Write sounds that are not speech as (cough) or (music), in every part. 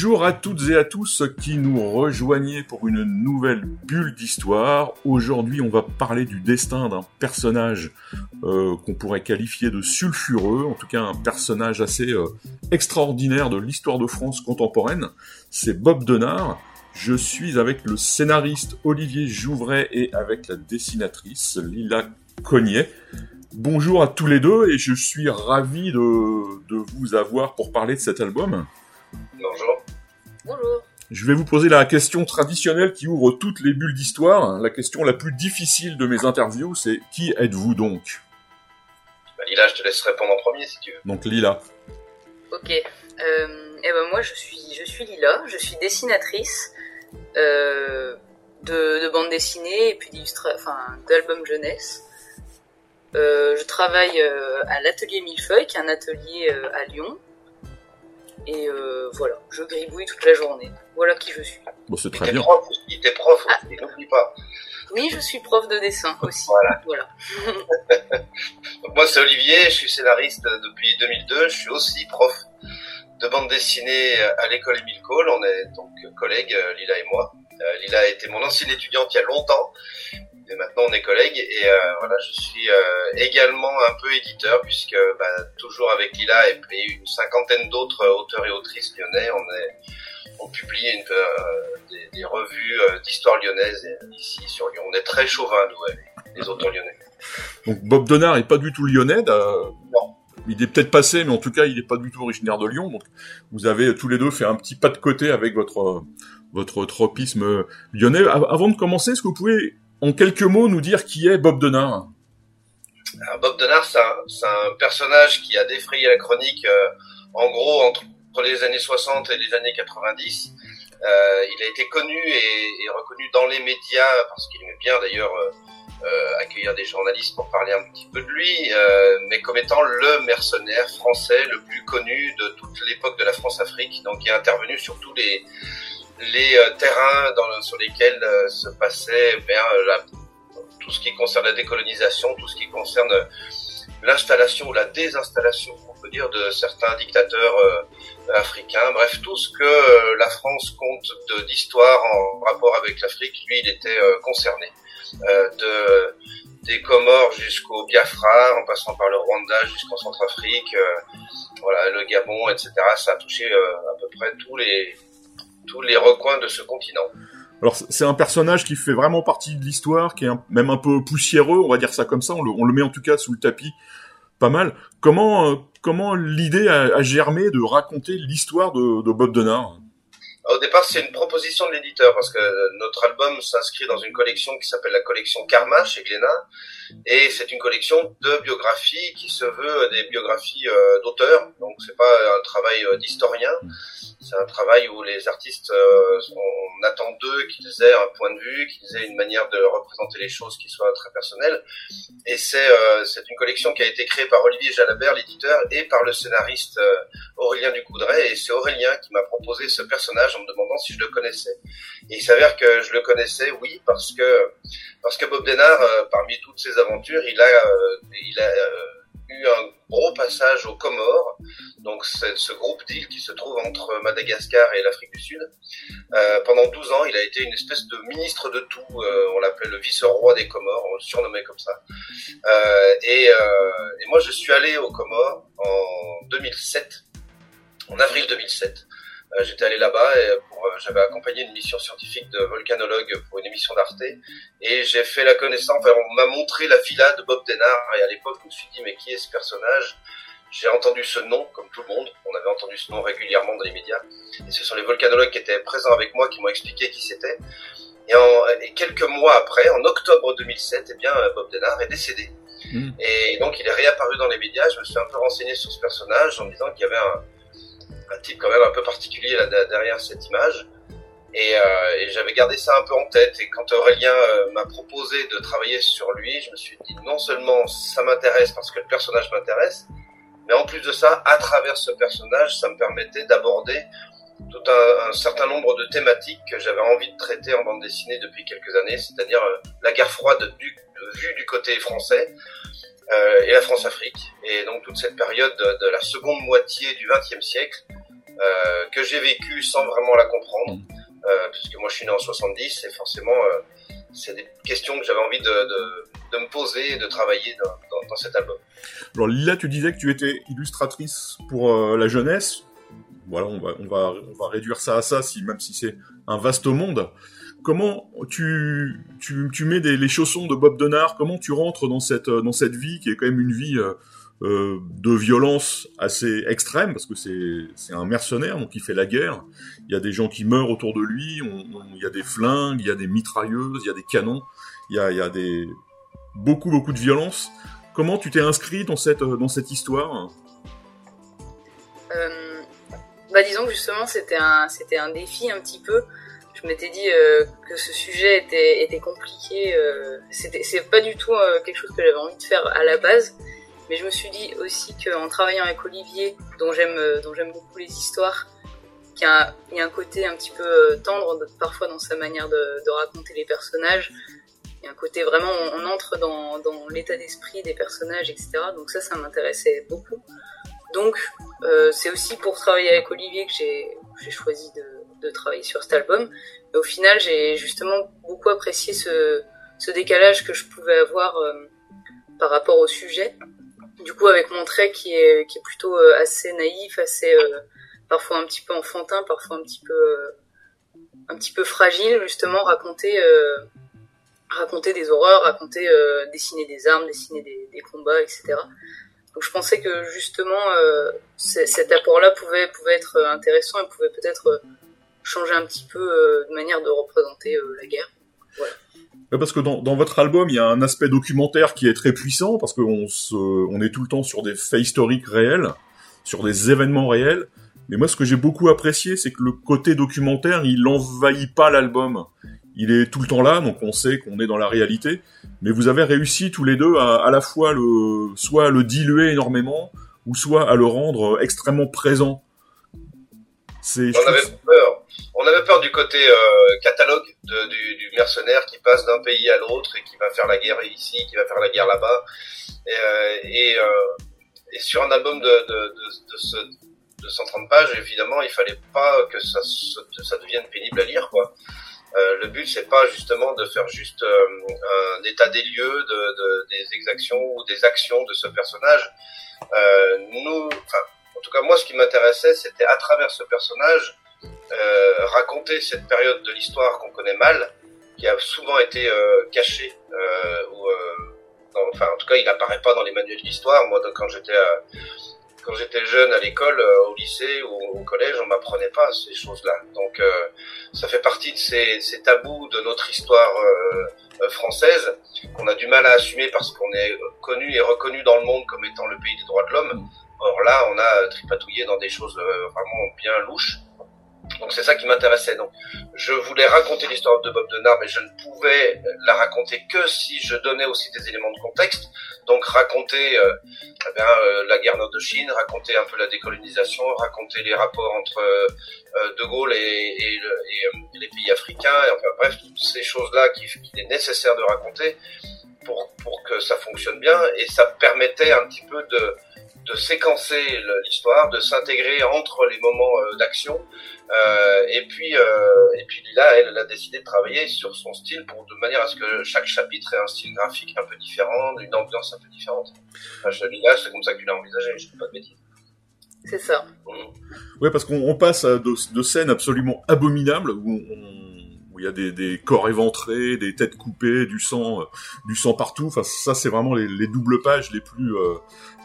Bonjour à toutes et à tous qui nous rejoignez pour une nouvelle bulle d'histoire. Aujourd'hui, on va parler du destin d'un personnage euh, qu'on pourrait qualifier de sulfureux, en tout cas un personnage assez euh, extraordinaire de l'histoire de France contemporaine. C'est Bob Denard. Je suis avec le scénariste Olivier Jouvray et avec la dessinatrice Lila Cognet. Bonjour à tous les deux et je suis ravi de, de vous avoir pour parler de cet album. Bonjour. Je vais vous poser la question traditionnelle qui ouvre toutes les bulles d'histoire. La question la plus difficile de mes interviews, c'est qui êtes-vous donc? Bah, Lila, je te laisse répondre en premier si tu veux. Donc Lila. Ok. Euh, eh ben moi je suis je suis Lila, je suis dessinatrice euh, de, de bande dessinée et puis d'albums jeunesse. Euh, je travaille euh, à l'atelier Millefeuille, qui est un atelier euh, à Lyon. Et euh, voilà, je gribouille toute la journée. Voilà qui je suis. Bon, c'est très t'es bien. prof aussi, t'es prof Ah. n'oublie pas. Oui, je suis prof de dessin aussi. Voilà. voilà. (laughs) Donc, moi, c'est Olivier, je suis scénariste depuis 2002, je suis aussi prof de bande dessinée à l'école Émile Cole. On est donc collègues, euh, Lila et moi. Euh, Lila a été mon ancienne étudiante il y a longtemps, et maintenant on est collègues. Et euh, voilà, je suis euh, également un peu éditeur, puisque bah, toujours avec Lila et, et une cinquantaine d'autres auteurs et autrices lyonnais, on est on publie une, euh, des, des revues euh, d'histoire lyonnaise euh, ici sur Lyon. On est très chauvin, nous, les auteurs lyonnais. Donc Bob Denard est pas du tout lyonnais. euh, Non. Il est peut-être passé, mais en tout cas, il n'est pas du tout originaire de Lyon. Donc, vous avez tous les deux fait un petit pas de côté avec votre euh, votre tropisme euh, lyonnais. Avant de commencer, est-ce que vous pouvez, en quelques mots, nous dire qui est Bob Denard Bob Denard, c'est un, personnage qui a défrayé la chronique, euh, en gros, entre, les années 60 et les années 90. Euh, il a été connu et, et reconnu dans les médias, parce qu'il aimait bien d'ailleurs euh, euh, accueillir des journalistes pour parler un petit peu de lui, euh, mais comme étant le mercenaire français le plus connu de toute l'époque de la France-Afrique, donc il est intervenu sur tous les, les euh, terrains dans, sur lesquels euh, se passait ben, la, tout ce qui concerne la décolonisation, tout ce qui concerne euh, l'installation ou la désinstallation, on peut dire, de certains dictateurs euh, africains. Bref, tout ce que euh, la France compte d'histoire en rapport avec l'Afrique, lui, il était euh, concerné. De, des Comores jusqu'au Biafra, en passant par le Rwanda jusqu'en Centrafrique, voilà, le Gabon, etc. Ça a touché à peu près tous les tous les recoins de ce continent. Alors, c'est un personnage qui fait vraiment partie de l'histoire, qui est même un peu poussiéreux, on va dire ça comme ça. On le, met en tout cas sous le tapis, pas mal. Comment euh, comment l'idée a, a germé de raconter l'histoire de, de Bob Denard Au départ, c'est une proposition de l'éditeur parce que notre album s'inscrit dans une collection qui s'appelle la collection Karma chez Glénat et c'est une collection de biographies qui se veut des biographies euh, d'auteurs. Donc c'est pas un travail euh, d'historien, c'est un travail où les artistes, euh, on attend d'eux qu'ils aient un point de vue, qu'ils aient une manière de représenter les choses qui soit très personnelle. Et c'est c'est une collection qui a été créée par Olivier Jalabert, l'éditeur, et par le scénariste Aurélien Ducoudray. Et c'est Aurélien qui m'a proposé ce personnage me demandant si je le connaissais. Et il s'avère que je le connaissais, oui, parce que parce que Bob Denard, euh, parmi toutes ses aventures, il a euh, euh, eu un gros passage aux Comores, donc ce groupe d'îles qui se trouve entre Madagascar et l'Afrique du Sud. Pendant 12 ans, il a été une espèce de ministre de tout. on l'appelait le vice-roi des Comores, on le surnommait comme ça. Et moi, je suis allé aux Comores en 2007, en avril 2007. Euh, J'étais allé là-bas et pour, euh, j'avais accompagné une mission scientifique de volcanologue pour une émission d'Arte et j'ai fait la connaissance. Enfin, on m'a montré la villa de Bob Denard et à l'époque, je me suis dit mais qui est ce personnage? J'ai entendu ce nom comme tout le monde. On avait entendu ce nom régulièrement dans les médias et ce sont les volcanologues qui étaient présents avec moi qui m'ont expliqué qui c'était. Et, en, et quelques mois après, en octobre 2007, eh bien Bob Denard est décédé. Mm. Et donc il est réapparu dans les médias. Je me suis un peu renseigné sur ce personnage en me disant qu'il y avait un, un type quand même un peu particulier derrière cette image. Et, et j'avais gardé ça un peu en tête. Et quand Aurélien m'a proposé de travailler sur lui, je me suis dit non seulement ça m'intéresse parce que le personnage m'intéresse, mais en plus de ça, à travers ce personnage, ça me permettait d'aborder tout un, un, certain nombre de thématiques que j'avais envie de traiter en bande dessinée depuis quelques années, c'est-à-dire la guerre froide du, vue du côté français, euh, et la France-Afrique. Et donc toute cette période de, de la seconde moitié du XXe siècle euh, que j'ai vécu sans vraiment la comprendre, euh, puisque moi je suis né en 70 et forcément euh, c'est des questions que j'avais envie de, de, de, me poser et de travailler dans, dans, dans, cet album. Alors Lila, tu disais que tu étais illustratrice pour euh, la jeunesse. Voilà, on va, on va, on va réduire ça à ça, si, même si c'est un vaste monde comment tu, tu, tu mets des, les chaussons de Bob Denard, comment tu rentres dans cette, dans cette vie qui est quand même une vie euh, euh, de violence assez extrême, parce que c'est un mercenaire, donc il fait la guerre, il y a des gens qui meurent autour de lui, il y a des flingues, il y a des mitrailleuses, il y a des canons, il y a, il y a des, beaucoup, beaucoup de violence. Comment tu t'es inscrit dans cette, dans cette histoire? Euh, bah disons que justement c'était un, un défi un petit peu je m'étais dit euh, que ce sujet était, compliqué. Euh, c'est pas du tout euh, quelque chose que j'avais envie de faire à la base, mais je me suis dit aussi qu'en travaillant avec Olivier, dont j'aime euh, beaucoup les histoires, qu'il y, a un côté un petit peu tendre parfois dans sa manière de, raconter les personnages. Il y a un côté vraiment, on, entre dans l'état d'esprit des personnages, etc. Donc ça, ça m'intéressait beaucoup. Donc c'est aussi pour travailler avec Olivier que j'ai choisi de de travailler sur cet album. Mais au final, j'ai justement beaucoup apprécié ce, décalage que je pouvais avoir euh, par rapport au sujet. Du coup, avec mon trait qui est, plutôt euh, assez naïf, assez euh, parfois un petit peu enfantin, parfois un petit peu un petit peu fragile, justement, raconter raconter des horreurs, raconter dessiner des armes, dessiner des, des, combats, etc. Donc je pensais que justement cet apport-là pouvait pouvait être intéressant et pouvait peut-être changer un petit peu euh, de manière de représenter euh, la guerre. Voilà. Parce que dans, dans, votre album, il y a un aspect documentaire qui est très puissant, parce qu'on on est tout le temps sur des faits historiques réels, sur des événements réels. Mais moi, ce que j'ai beaucoup apprécié, c'est que le côté documentaire, il envahit pas l'album. Il est tout le temps là, donc on sait qu'on est dans la réalité. Mais vous avez réussi tous les deux à à la fois le, soit à le diluer énormément, ou soit à le rendre extrêmement présent. C'est, on avait peur on avait peur du côté euh, catalogue de, du, du, mercenaire qui passe d'un pays à l'autre et qui va faire la guerre ici, qui va faire la guerre là-bas. Et, euh, et, euh, et, sur un album de, de, de, ce, de 130 pages, évidemment, il fallait pas que ça, ça devienne pénible à lire, quoi. Euh, le but, c'est pas justement de faire juste euh, un état des lieux de, des exactions ou des actions de ce personnage. Euh, nous, en tout cas, moi, ce qui m'intéressait, c'était à travers ce personnage, euh, raconter cette période de l'histoire qu'on connaît mal, qui a souvent été euh, cachée, euh, ou, euh, enfin en tout cas il n'apparaît pas dans les manuels d'histoire. Moi quand j'étais quand j'étais jeune à l'école, au lycée ou au collège, on m'apprenait pas ces choses-là. Donc ça fait partie de ces, ces, tabous de notre histoire française qu'on a du mal à assumer parce qu'on est connu et reconnu dans le monde comme étant le pays des droits de l'homme. Or là, on a tripatouillé dans des choses vraiment bien louches. Donc c'est ça qui m'intéressait. Donc je voulais raconter l'histoire de Bob Denard, mais je ne pouvais la raconter que si je donnais aussi des éléments de contexte. Donc raconter euh, eh euh, la guerre d'Indochine, raconter un peu la décolonisation, raconter les rapports entre euh, De Gaulle et, les pays africains, enfin bref, toutes ces choses-là qu'il est nécessaire de raconter pour, pour que ça fonctionne bien. Et ça permettait un petit peu de de séquencer l'histoire, de s'intégrer entre les moments d'action euh, et puis, euh, et puis Lila, elle, elle, a décidé de travailler sur son style pour de manière à ce que chaque chapitre ait un style graphique un peu différent, une ambiance un peu différente. Enfin, Lila, c'est comme ça que tu l'as envisagé, je ne pas de bêtises. C'est ça. Mmh. Ouais, parce qu'on passe à de, de, scènes absolument abominables où il y a des, corps éventrés, des têtes coupées, du sang, euh, du sang partout. Enfin, ça, c'est vraiment les, les, doubles pages les plus, euh,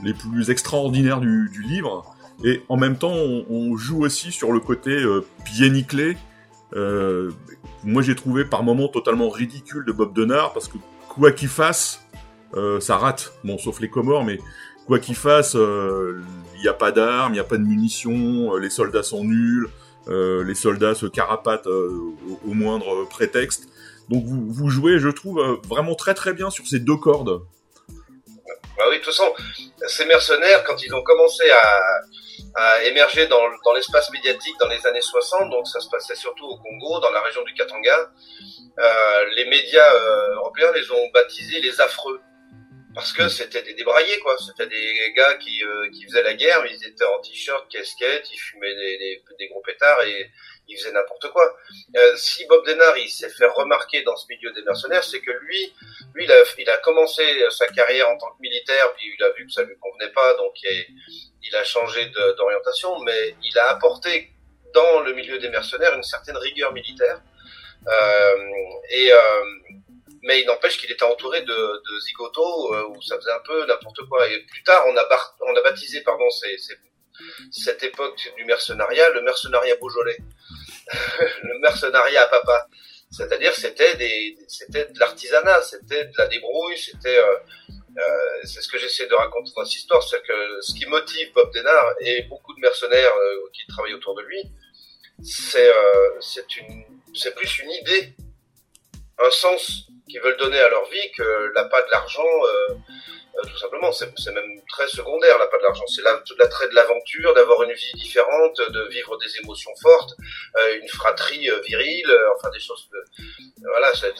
les plus extraordinaires du, livre. Et en même temps, on, joue aussi sur le côté euh, pied. Euh, moi, j'ai trouvé par moments totalement ridicule de Bob Denard parce que quoi qu'il fasse, ça rate. Bon, sauf les Comores, mais quoi qu'il fasse, il n'y a pas d'armes, il n'y a pas de munitions, les soldats sont nuls. Les soldats se carapatent au, au, moindre prétexte. Donc vous, jouez, je trouve, vraiment très très bien sur ces deux cordes. Bah oui, de toute façon, ces mercenaires, quand ils ont commencé à, émerger dans, l'espace médiatique dans les années 60, donc ça se passait surtout au Congo, dans la région du Katanga, euh, les médias euh, européens les ont baptisés les affreux. Parce que c'était des débraillés, quoi. C'était des gars qui, euh, qui faisaient la guerre, mais ils étaient en t-shirt, casquette, ils fumaient des, des, des gros pétards et ils faisaient n'importe quoi. Euh, si Bob Denard il s'est fait remarquer dans ce milieu des mercenaires, c'est que lui, lui, il a, il a commencé sa carrière en tant que militaire, puis il a vu que ça lui convenait pas, donc il, il a changé d'orientation, mais il a apporté dans le milieu des mercenaires une certaine rigueur militaire. Euh, et euh, mais il n'empêche qu'il était entouré de, de zigotos euh, où ça faisait un peu n'importe quoi. Et plus tard, on a, on a baptisé pardon cette époque du mercenariat le mercenariat Beaujolais, (laughs) le mercenariat à papa. C'est-à-dire c'était des c'était de l'artisanat, c'était de la débrouille, c'était euh, euh, c'est ce que j'essaie de raconter dans cette histoire, c'est que ce qui motive Bob Denard et beaucoup de mercenaires euh, qui travaillent autour de lui, c'est euh, c'est une c'est plus une idée, un sens qu'ils veulent donner à leur vie que l'appât de l'argent euh, euh, tout simplement, c'est même très secondaire, pas de l'argent. C'est l'attrait de l'aventure, d'avoir une vie différente, de vivre des émotions fortes, euh, une fratrie euh, virile, enfin des choses. voilà, c'est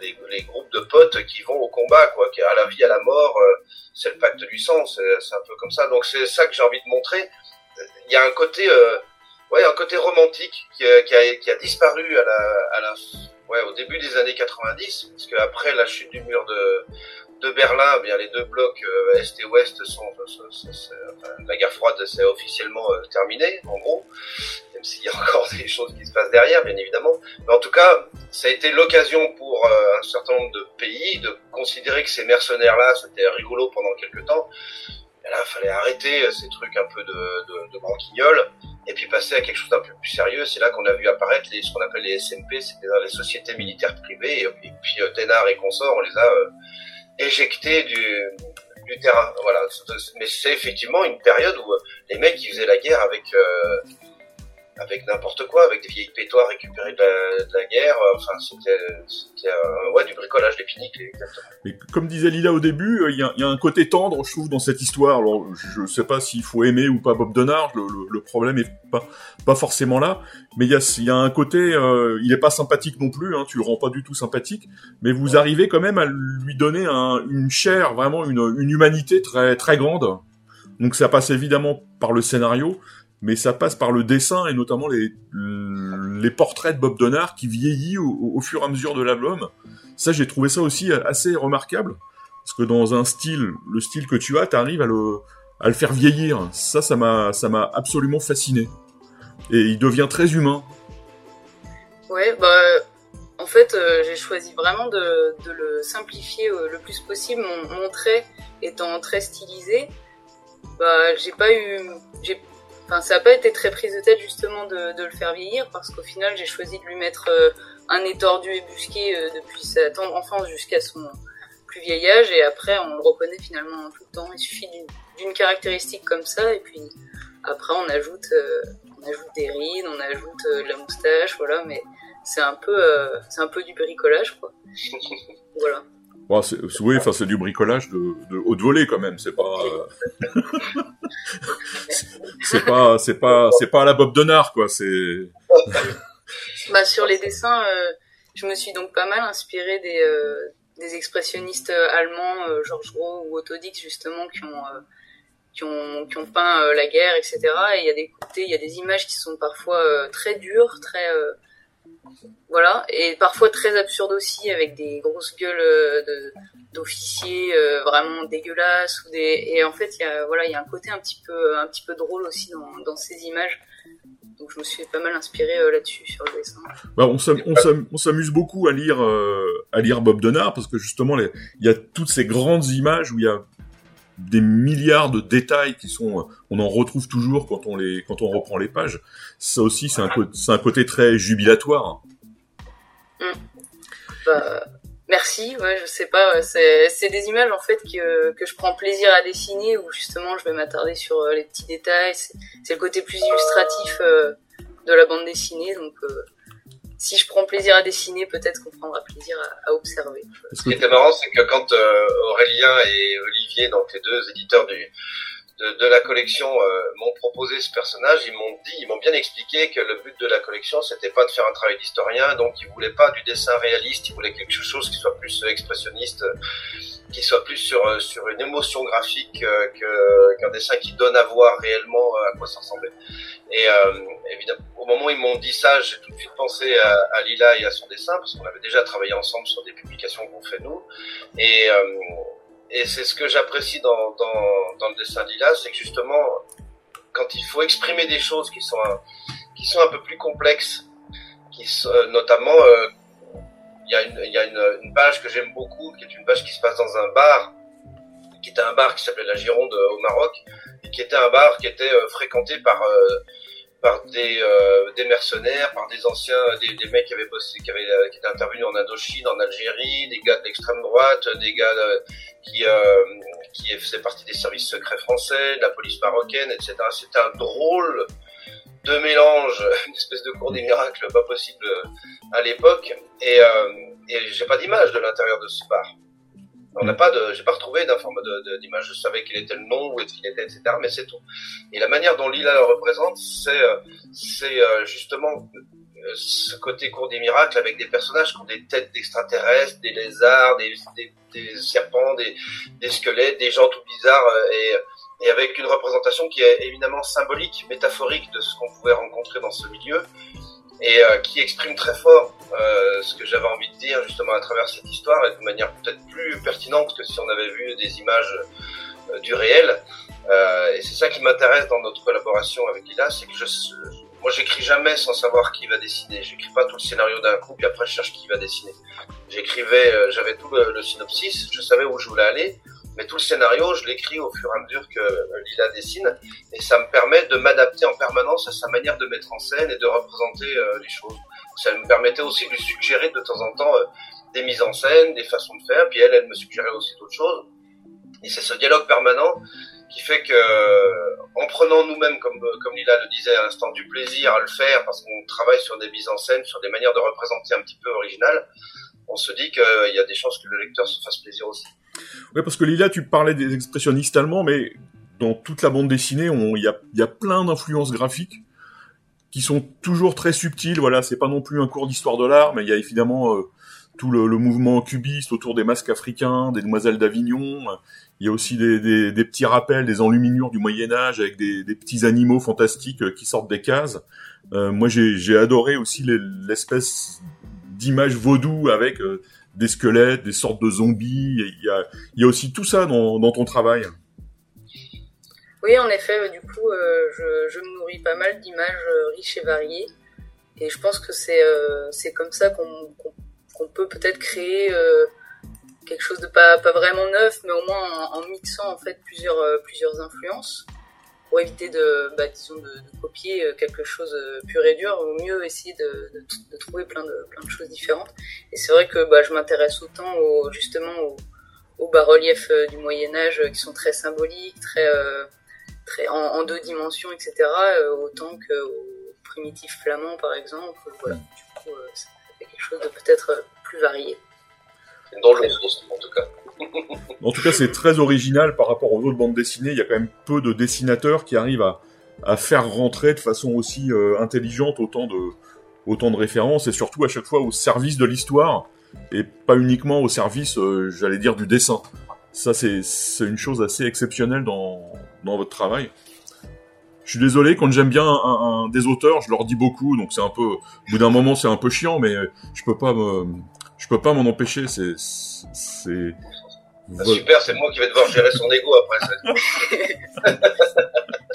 les, groupes de potes qui vont au combat, quoi, qui à la vie, à la mort. c'est le pacte du sang, c'est un peu comme ça. Donc c'est ça que j'ai envie de montrer. Il y a un côté, ouais, un côté romantique qui, qui, a, qui a disparu à la, à la ouais, au début des années 90, parce qu'après la chute du mur de, de Berlin, eh bien les deux blocs euh, est et ouest sont, la guerre froide c'est officiellement euh, terminée en gros, même s'il y a encore (laughs) des choses qui se passent derrière bien évidemment. Mais en tout cas, ça a été l'occasion pour euh, un certain nombre de pays de considérer que ces mercenaires là c'était rigolo pendant quelques temps. Là, il fallait arrêter ces trucs un peu de, de, et puis passer à quelque chose d'un peu plus sérieux. C'est là qu'on a vu apparaître les, ce qu'on appelle les SMP, c'était les sociétés militaires privées. Et, puis Ténard et consorts, on les a éjecté du, du terrain. Voilà. Mais c'est effectivement une période où euh, les mecs ils faisaient la guerre avec euh, avec n'importe quoi, avec des vieilles pétoires récupérées de la, de la guerre. Enfin, c'était euh, ouais du bricolage, des exactement. Mais comme disait Lila au début, il y a, y, a, un côté tendre, je trouve, dans cette histoire. Alors, je sais pas s'il faut aimer ou pas Bob Donard. Le, le, le, problème est pas pas forcément là mais il y a, y a un côté, euh, il est pas sympathique non plus, hein, tu le rends pas du tout sympathique, mais vous arrivez quand même à lui donner un, une chair, vraiment une, une humanité très très grande. Donc ça passe évidemment par le scénario, mais ça passe par le dessin et notamment les, les portraits de Bob Donard qui vieillit au, fur et à mesure de l'album. Ça, j'ai trouvé ça aussi assez remarquable, parce que dans un style, le style que tu as, tu arrives à le, à le faire vieillir. Ça, ça m'a, absolument fasciné et il devient très humain. Ouais, bah en fait euh, j'ai choisi vraiment de, de le simplifier euh, le plus possible. Mon, mon, trait étant très stylisé, bah j'ai pas eu, enfin ça a pas été très prise de tête justement de, de le faire vieillir parce qu'au final j'ai choisi de lui mettre euh, un nez tordu et busqué depuis sa tendre enfance jusqu'à son plus vieil âge et après on le reconnaît finalement tout le temps. Il suffit d'une caractéristique comme ça et puis après on ajoute on ajoute des rides, on ajoute euh, de la moustache, voilà, mais c'est un peu, euh, c'est un peu du bricolage, quoi. (laughs) voilà. Bon, c'est, oui, enfin, c'est du bricolage de, de haute volée quand même. C'est pas, (laughs) c'est pas, c'est pas, c'est pas à la Bob Denard, quoi. C'est. (laughs) bah, sur les dessins, euh, je me suis donc pas mal inspiré des, euh, des expressionnistes allemands, euh, Georges Gros ou Otto Dix, justement, qui ont qui ont, qui ont peint la guerre, etc. Et il y a des il y a des images qui sont parfois très dures, très voilà, et parfois très absurdes aussi, avec des grosses gueules de d'officiers vraiment dégueulasses et en fait il y a voilà il y a un côté un petit peu un petit peu drôle aussi dans, ces images donc je me suis pas mal inspiré là-dessus sur le dessin. Bah, on s'amuse beaucoup à lire à lire Bob Denard parce que justement il y a toutes ces grandes images où il y a des milliards de détails qui sont, on en retrouve toujours quand on les, quand on reprend les pages. Ça aussi, c'est un, un côté très jubilatoire. Mm. Bah, merci. Ouais, je sais pas. C'est, c'est des images en fait que, que je prends plaisir à dessiner où justement je vais m'attarder sur euh, les petits détails. C'est, le côté plus illustratif euh, de la bande dessinée. Donc, si je prends plaisir à dessiner, peut-être qu'on prendra plaisir à, observer. Ce qui était marrant, c'est que quand Aurélien et Olivier, donc les deux éditeurs du, de, la collection euh, m'ont proposé ce personnage, ils m'ont dit, ils m'ont bien expliqué que le but de la collection, c'était pas de faire un travail d'historien, donc ils voulaient pas du dessin réaliste, ils voulaient quelque chose qui soit plus expressionniste, qui soit plus sur euh, sur une émotion graphique euh, qu'un dessin qui donne à voir réellement à quoi ça ressemblait. Et évidemment, au moment où ils m'ont dit ça, j'ai tout de suite pensé à, à, Lila et à son dessin, parce qu'on avait déjà travaillé ensemble sur des publications qu'on fait nous, et et c'est ce que j'apprécie dans, dans, dans, le dessin d'Ila, c'est que justement, quand il faut exprimer des choses qui sont un, qui sont un peu plus complexes, qui sont, euh, notamment, euh, il y a, une, y a une, une page que j'aime beaucoup, qui est une page qui se passe dans un bar, qui était un bar qui s'appelait la Gironde euh, au Maroc, et qui était un bar qui était fréquenté par par des, euh, des mercenaires, par des anciens, des, des mecs qui avaient bossé, euh, qui étaient intervenus en Indochine, en Algérie, des gars de l'extrême droite, des gars euh, qui, euh, faisaient partie des services secrets français, de la police marocaine, etc. C'était un drôle de mélange, (laughs) une espèce de cours des miracles pas possible à l'époque. Et, et j'ai pas d'image de l'intérieur de ce bar. On n'a pas de, j'ai pas retrouvé d'image. Je savais qu'il était le nom, où qu'il était, etc. Mais c'est tout. Et la manière dont Lila le représente, c'est, euh, c'est euh, justement euh, ce côté cours des miracles avec des personnages qui ont des têtes d'extraterrestres, des lézards, des, des, serpents, des, des, squelettes, des gens tout bizarres et, et avec une représentation qui est évidemment symbolique, métaphorique de ce qu'on pouvait rencontrer dans ce milieu et euh, qui exprime très fort euh, ce que j'avais envie de dire justement à travers cette histoire et de manière peut-être plus pertinente que si on avait vu des images euh, du réel. Et c'est ça qui m'intéresse dans notre collaboration avec Lila, c'est que je, moi j'écris jamais sans savoir qui va dessiner. J'écris pas tout le scénario d'un coup puis après je cherche qui va dessiner. J'écrivais, j'avais tout le, synopsis, je savais où je voulais aller mais tout le scénario, je l'écris au fur et à mesure que euh, Lila dessine, et ça me permet de m'adapter en permanence à sa manière de mettre en scène et de représenter euh, les choses. Ça me permettait aussi de lui suggérer de temps en temps euh, des mises en scène, des façons de faire, puis elle, elle me suggérait aussi d'autres choses. Et c'est ce dialogue permanent qui fait que, en prenant nous-mêmes, comme, comme Lila le disait à l'instant, du plaisir à le faire, parce qu'on travaille sur des mises en scène, sur des manières de représenter un petit peu originales, on se dit qu'il y a des chances que le lecteur se fasse plaisir aussi. Oui, parce que Lila, tu parlais des expressionnistes allemands, mais dans toute la bande dessinée, il y a, plein d'influences graphiques qui sont toujours très subtiles. Voilà, c'est pas non plus un cours d'histoire de l'art, mais il y a évidemment euh, tout le, mouvement cubiste autour des masques africains, des demoiselles d'Avignon. Il y a aussi des, petits rappels, des enluminures du Moyen Âge avec des, petits animaux fantastiques euh, qui sortent des cases. Euh, moi, j'ai adoré aussi l'espèce d'image vaudou avec des squelettes, des sortes de zombies. Il y a, aussi tout ça dans, ton travail. Oui, en effet, du coup, euh, je, me nourris pas mal d'images euh, riches et variées. Et je pense que c'est euh, comme ça qu'on peut peut-être créer quelque chose de pas, vraiment neuf, mais au moins en, mixant en fait plusieurs influences pour éviter de, bah, disons, de, copier euh, quelque chose euh, pur et dur, au mieux essayer de, trouver plein de, plein de choses différentes. Et c'est vrai que bah, je m'intéresse autant au, justement aux, bas-reliefs euh, du Moyen Âge qui sont très symboliques, très, très en, en, deux dimensions, etc., autant qu'aux primitifs flamands, par exemple. Voilà, du coup, ça fait quelque chose de peut-être plus varié. Dans le sens, en tout cas. En tout cas, c'est très original par rapport aux autres bandes dessinées. Il y a quand même peu de dessinateurs qui arrivent à, faire rentrer de façon aussi euh, intelligente autant de, références et surtout à chaque fois au service de l'histoire et pas uniquement au service, euh, j'allais dire, du dessin. Ça, c'est une chose assez exceptionnelle dans, votre travail. Je suis désolé, quand j'aime bien des auteurs, je leur dis beaucoup, donc c'est un peu, au bout d'un moment, c'est un peu chiant, mais je peux pas je peux pas m'en empêcher. C'est, ah, super, c'est moi qui vais devoir gérer son ego après. (laughs)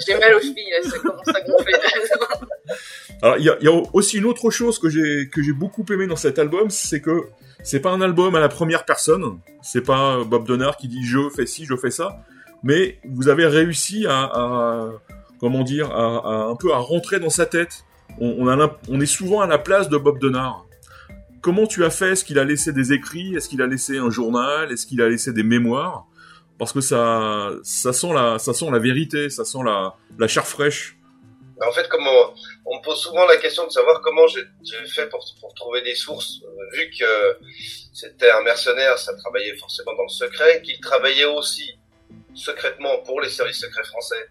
j'ai mal aux chevilles, ça commence à gonfler. Alors, il y a, y a, aussi une autre chose que j'ai que j'ai beaucoup aimé dans cet album, c'est que c'est pas un album à la première personne. C'est pas Bob Donner qui dit je fais ci, je fais ça, mais vous avez réussi à, à comment dire, à, à, un peu à rentrer dans sa tête. On, on, a, on est souvent à la place de Bob Donner comment tu as fait? Est-ce qu'il a laissé des écrits? Est-ce qu'il a laissé un journal? Est-ce qu'il a laissé des mémoires? Parce que ça, ça sent la, ça sent la vérité, ça sent la, chair fraîche. En fait, comment on me pose souvent la question de savoir comment j'ai fait pour, pour, trouver des sources, euh, vu que c'était un mercenaire, ça travaillait forcément dans le secret, qu'il travaillait aussi secrètement pour les services secrets français.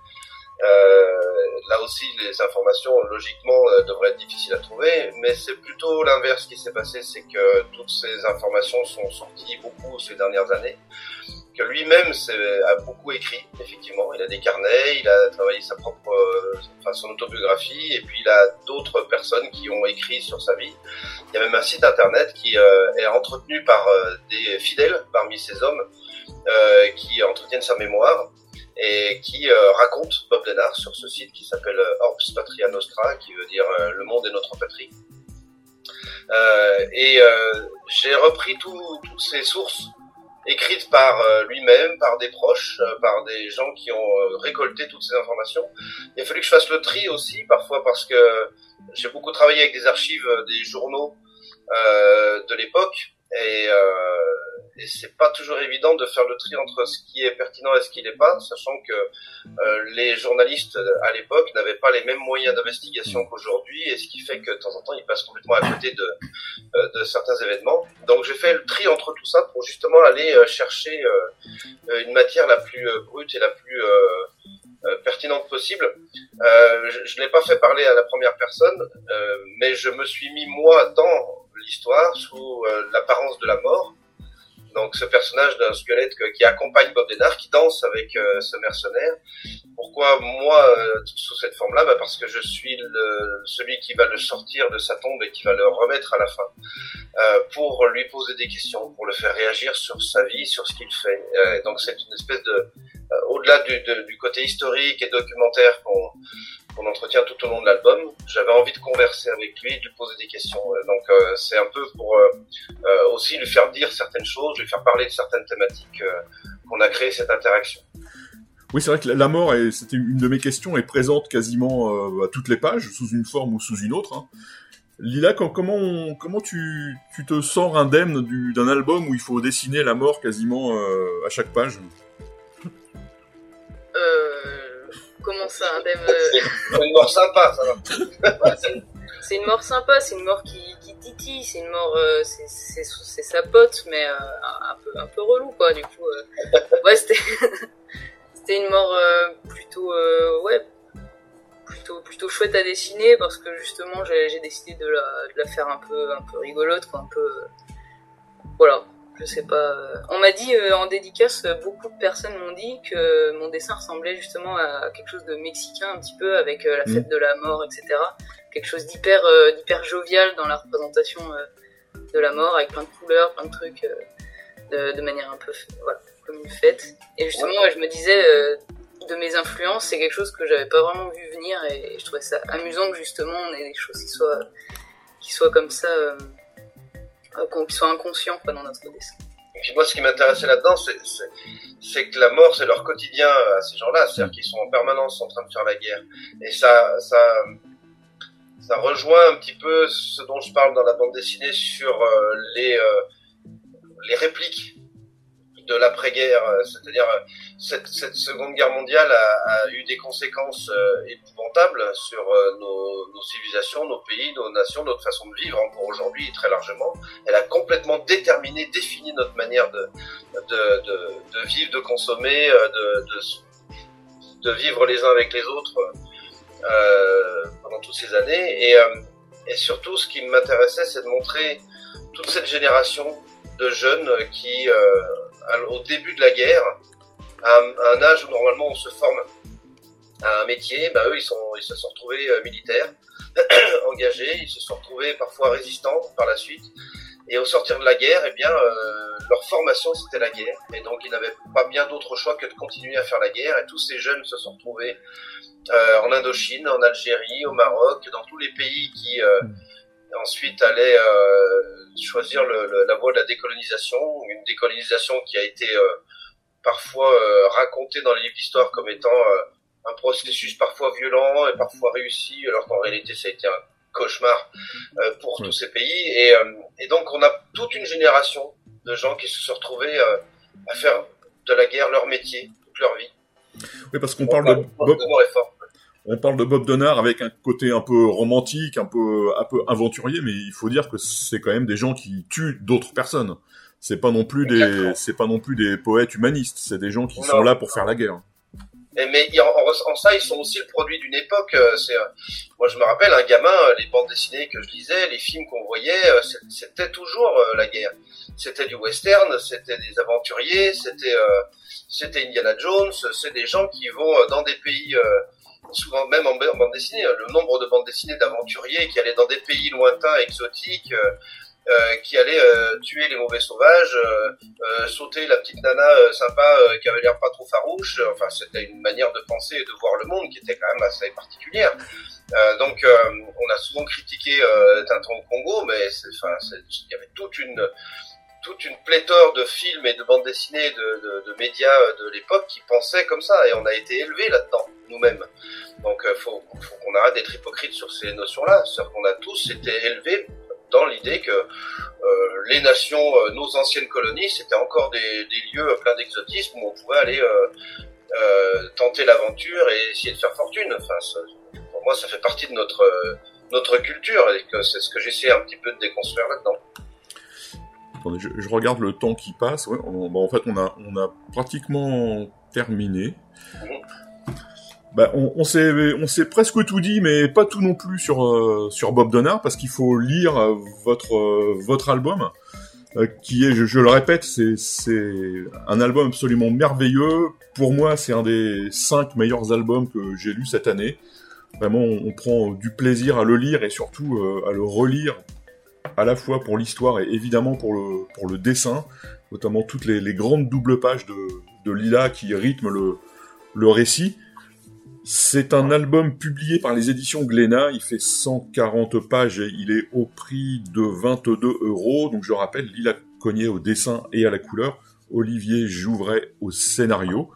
Euh, là aussi, les informations, logiquement, euh, devraient être difficiles à trouver, mais c'est plutôt l'inverse qui s'est passé, c'est que toutes ces informations sont sorties beaucoup ces dernières années que lui-même a beaucoup écrit, effectivement. Il a des carnets, il a travaillé sa propre, euh, enfin, son autobiographie, et puis il a d'autres personnes qui ont écrit sur sa vie. Il y a même un site internet qui euh, est entretenu par euh, des fidèles parmi ces hommes qui entretiennent sa mémoire et qui raconte Bob Denard sur ce site qui s'appelle Orbs Patria Nostra, qui veut dire le monde est notre patrie. et j'ai repris toutes ces sources écrite par euh, lui-même, par des proches, euh, par des gens qui ont euh, récolté toutes ces informations. Il a fallu que je fasse le tri aussi, parfois parce que j'ai beaucoup travaillé avec des archives des journaux de l'époque et, et c'est pas toujours évident de faire le tri entre ce qui est pertinent et ce qui n'est pas, sachant que euh, les journalistes à l'époque n'avaient pas les mêmes moyens d'investigation qu'aujourd'hui, et ce qui fait que de temps en temps ils passent complètement à côté de, euh, certains événements. Donc j'ai fait le tri entre tout ça pour justement aller euh, chercher une matière la plus brute et la plus pertinente possible. je ne l'ai pas fait parler à la première personne, mais je me suis mis moi dans l'histoire sous l'apparence de la mort donc ce personnage d'un squelette qui accompagne Bob Denard, qui danse avec euh, ce mercenaire. Pourquoi moi euh, sous cette forme-là? Bah Parce que je suis le, celui qui va le sortir de sa tombe et qui va le remettre à la fin euh, pour lui poser des questions, pour le faire réagir sur sa vie, sur ce qu'il fait. Euh, donc c'est une espèce de au-delà du, du, côté historique et documentaire qu'on qu'on entretient tout au long de l'album. J'avais envie de converser avec lui, de lui poser des questions. Euh, donc euh, c'est un peu pour euh, aussi lui faire dire certaines choses, lui faire parler de certaines thématiques qu'on a créé cette interaction. Oui, c'est vrai que la mort, c'était une de mes questions, est présente quasiment à toutes les pages, sous une forme ou sous une autre. Hein. Lila, comment, comment tu, tu te sors indemne d'un album où il faut dessiner la mort quasiment à chaque page? Comment ça, un C'est une mort sympa, ça va. c'est une mort sympa, c'est une mort qui, qui titille, c'est une mort, euh, c'est sa pote, mais euh, un, peu, un peu relou, quoi, du coup. Euh. ouais, c'était (laughs) une mort plutôt, ouais, plutôt, plutôt chouette à dessiner, parce que justement, j'ai décidé de la, de la, faire un peu, un peu rigolote, quoi, un peu. voilà, je sais pas. On m'a dit euh, en dédicace, beaucoup de personnes m'ont dit que mon dessin ressemblait justement à quelque chose de mexicain un petit peu avec euh, la fête mm. de la mort, etc. Quelque chose d'hyper euh, d'hyper jovial dans la représentation de la mort avec plein de couleurs, plein de trucs de, de, manière un peu voilà comme une fête. Et justement, je me disais de mes influences, c'est quelque chose que j'avais pas vraiment vu venir et, je trouvais ça amusant que justement on ait des choses qui soient qui soient comme ça euh, qu'on soit inconscient dans notre dessin. Et puis moi, ce qui m'intéressait là-dedans, c'est que la mort, c'est leur quotidien à ces gens-là, c'est-à-dire qu'ils sont en permanence en train de faire la guerre. Et ça, ça, ça rejoint un petit peu ce dont je parle dans la bande dessinée sur euh, les, euh, les répliques de l'après-guerre, euh, c'est-à-dire euh, cette, cette, Seconde Guerre mondiale a, a eu des conséquences euh, épouvantables sur nos, nos, civilisations, nos pays, nos nations, notre façon de vivre encore aujourd'hui très largement. Elle a complètement déterminé, défini notre manière de, de, de, de vivre, de consommer, de, de, de, vivre les uns avec les autres euh, pendant toutes ces années. Et, et surtout, ce qui m'intéressait, c'est de montrer toute cette génération de jeunes qui euh, au début de la guerre, à un, âge où normalement on se forme à un métier, bah eux ils, sont, ils se sont retrouvés euh, militaires, (clears throat) engagés, ils se sont retrouvés parfois résistants par la suite. Et au sortir de la guerre, eh bien, euh, leur formation c'était la guerre, et donc ils n'avaient pas bien d'autre choix que de continuer à faire la guerre. Et tous ces jeunes se sont retrouvés euh, en Indochine, en Algérie, au Maroc, dans tous les pays qui euh, mm ensuite aller euh, choisir le, la voie de la décolonisation, une décolonisation qui a été euh, parfois euh, racontée dans les livres d'histoire comme étant un processus parfois violent et parfois réussi, alors qu'en réalité ça a été un cauchemar pour tous ces pays. Et, et, donc on a toute une génération de gens qui se sont retrouvés à faire de la guerre leur métier toute leur vie. Oui, parce qu'on parle de on parle de Bob Donard avec un côté un peu romantique, un peu, un peu aventurier, mais il faut dire que c'est quand même des gens qui tuent d'autres personnes. C'est pas non plus des, c'est pas non plus des poètes humanistes. C'est des gens qui sont là pour faire la guerre. Et mais en, en, ça, ils sont aussi le produit d'une époque. Euh, c'est, euh, moi, je me rappelle, un gamin, euh, les bandes dessinées que je lisais, les films qu'on voyait, c'était toujours la guerre. C'était du western, c'était des aventuriers, c'était, c'était Indiana Jones. C'est des gens qui vont dans des pays souvent même en, bande dessinée, le nombre de bandes dessinées d'aventuriers qui allaient dans des pays lointains, exotiques, euh, euh qui allaient euh, tuer les mauvais sauvages, sauter la petite nana sympa qui avait l'air pas trop farouche. Enfin, c'était une manière de penser et de voir le monde qui était quand même assez particulière. donc, on a souvent critiqué Tintin au Congo, mais il y avait toute une toute une pléthore de films et de bandes dessinées, de, de, médias de l'époque qui pensaient comme ça, et on a été élevés là-dedans nous-mêmes. Donc il euh, faut, faut qu'on arrête d'être hypocrite sur ces notions-là. C'est-à-dire qu'on a tous été élevés dans l'idée que euh, les nations, euh, nos anciennes colonies, c'était encore des, des, lieux pleins d'exotisme où on pouvait aller euh, tenter l'aventure et essayer de faire fortune. Enfin, ça, pour moi, ça fait partie de notre notre culture et que c'est ce que j'essaie un petit peu de déconstruire là-dedans. Attendez, je, je, regarde le temps qui passe. Ouais, on, bah, en fait, on a on a pratiquement terminé. Mmh. Bah, on, on s'est presque tout dit, mais pas tout non plus sur euh, sur Bob Donner, parce qu'il faut lire euh, votre euh, votre album, qui est, je, le répète, c'est c'est un album absolument merveilleux. Pour moi, c'est un des cinq meilleurs albums que j'ai lus cette année. Vraiment, on, prend du plaisir à le lire et surtout à le relire, à la fois pour l'histoire et évidemment pour le pour le dessin, notamment toutes les, les grandes doubles pages de de Lila qui rythment le le récit. C'est un album publié par les éditions Glénat. Il fait 140 pages et il est au prix de 22 euros. Donc je rappelle, Lila Cognier au dessin et à la couleur, Olivier Jouvray au scénario.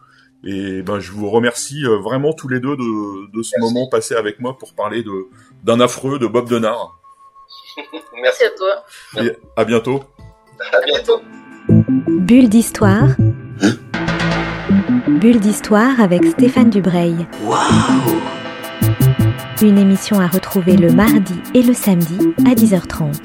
Et ben je vous remercie euh, vraiment tous les deux de, de ce moment passé avec moi pour parler de d'un affreux de Bob Denard. (laughs) Merci à toi. Et à bientôt. À bientôt. Bulle d'histoire. Bulle d'histoire avec Stéphane Dubreuil. Waouh Une émission à retrouver le mardi et le samedi à 10h30.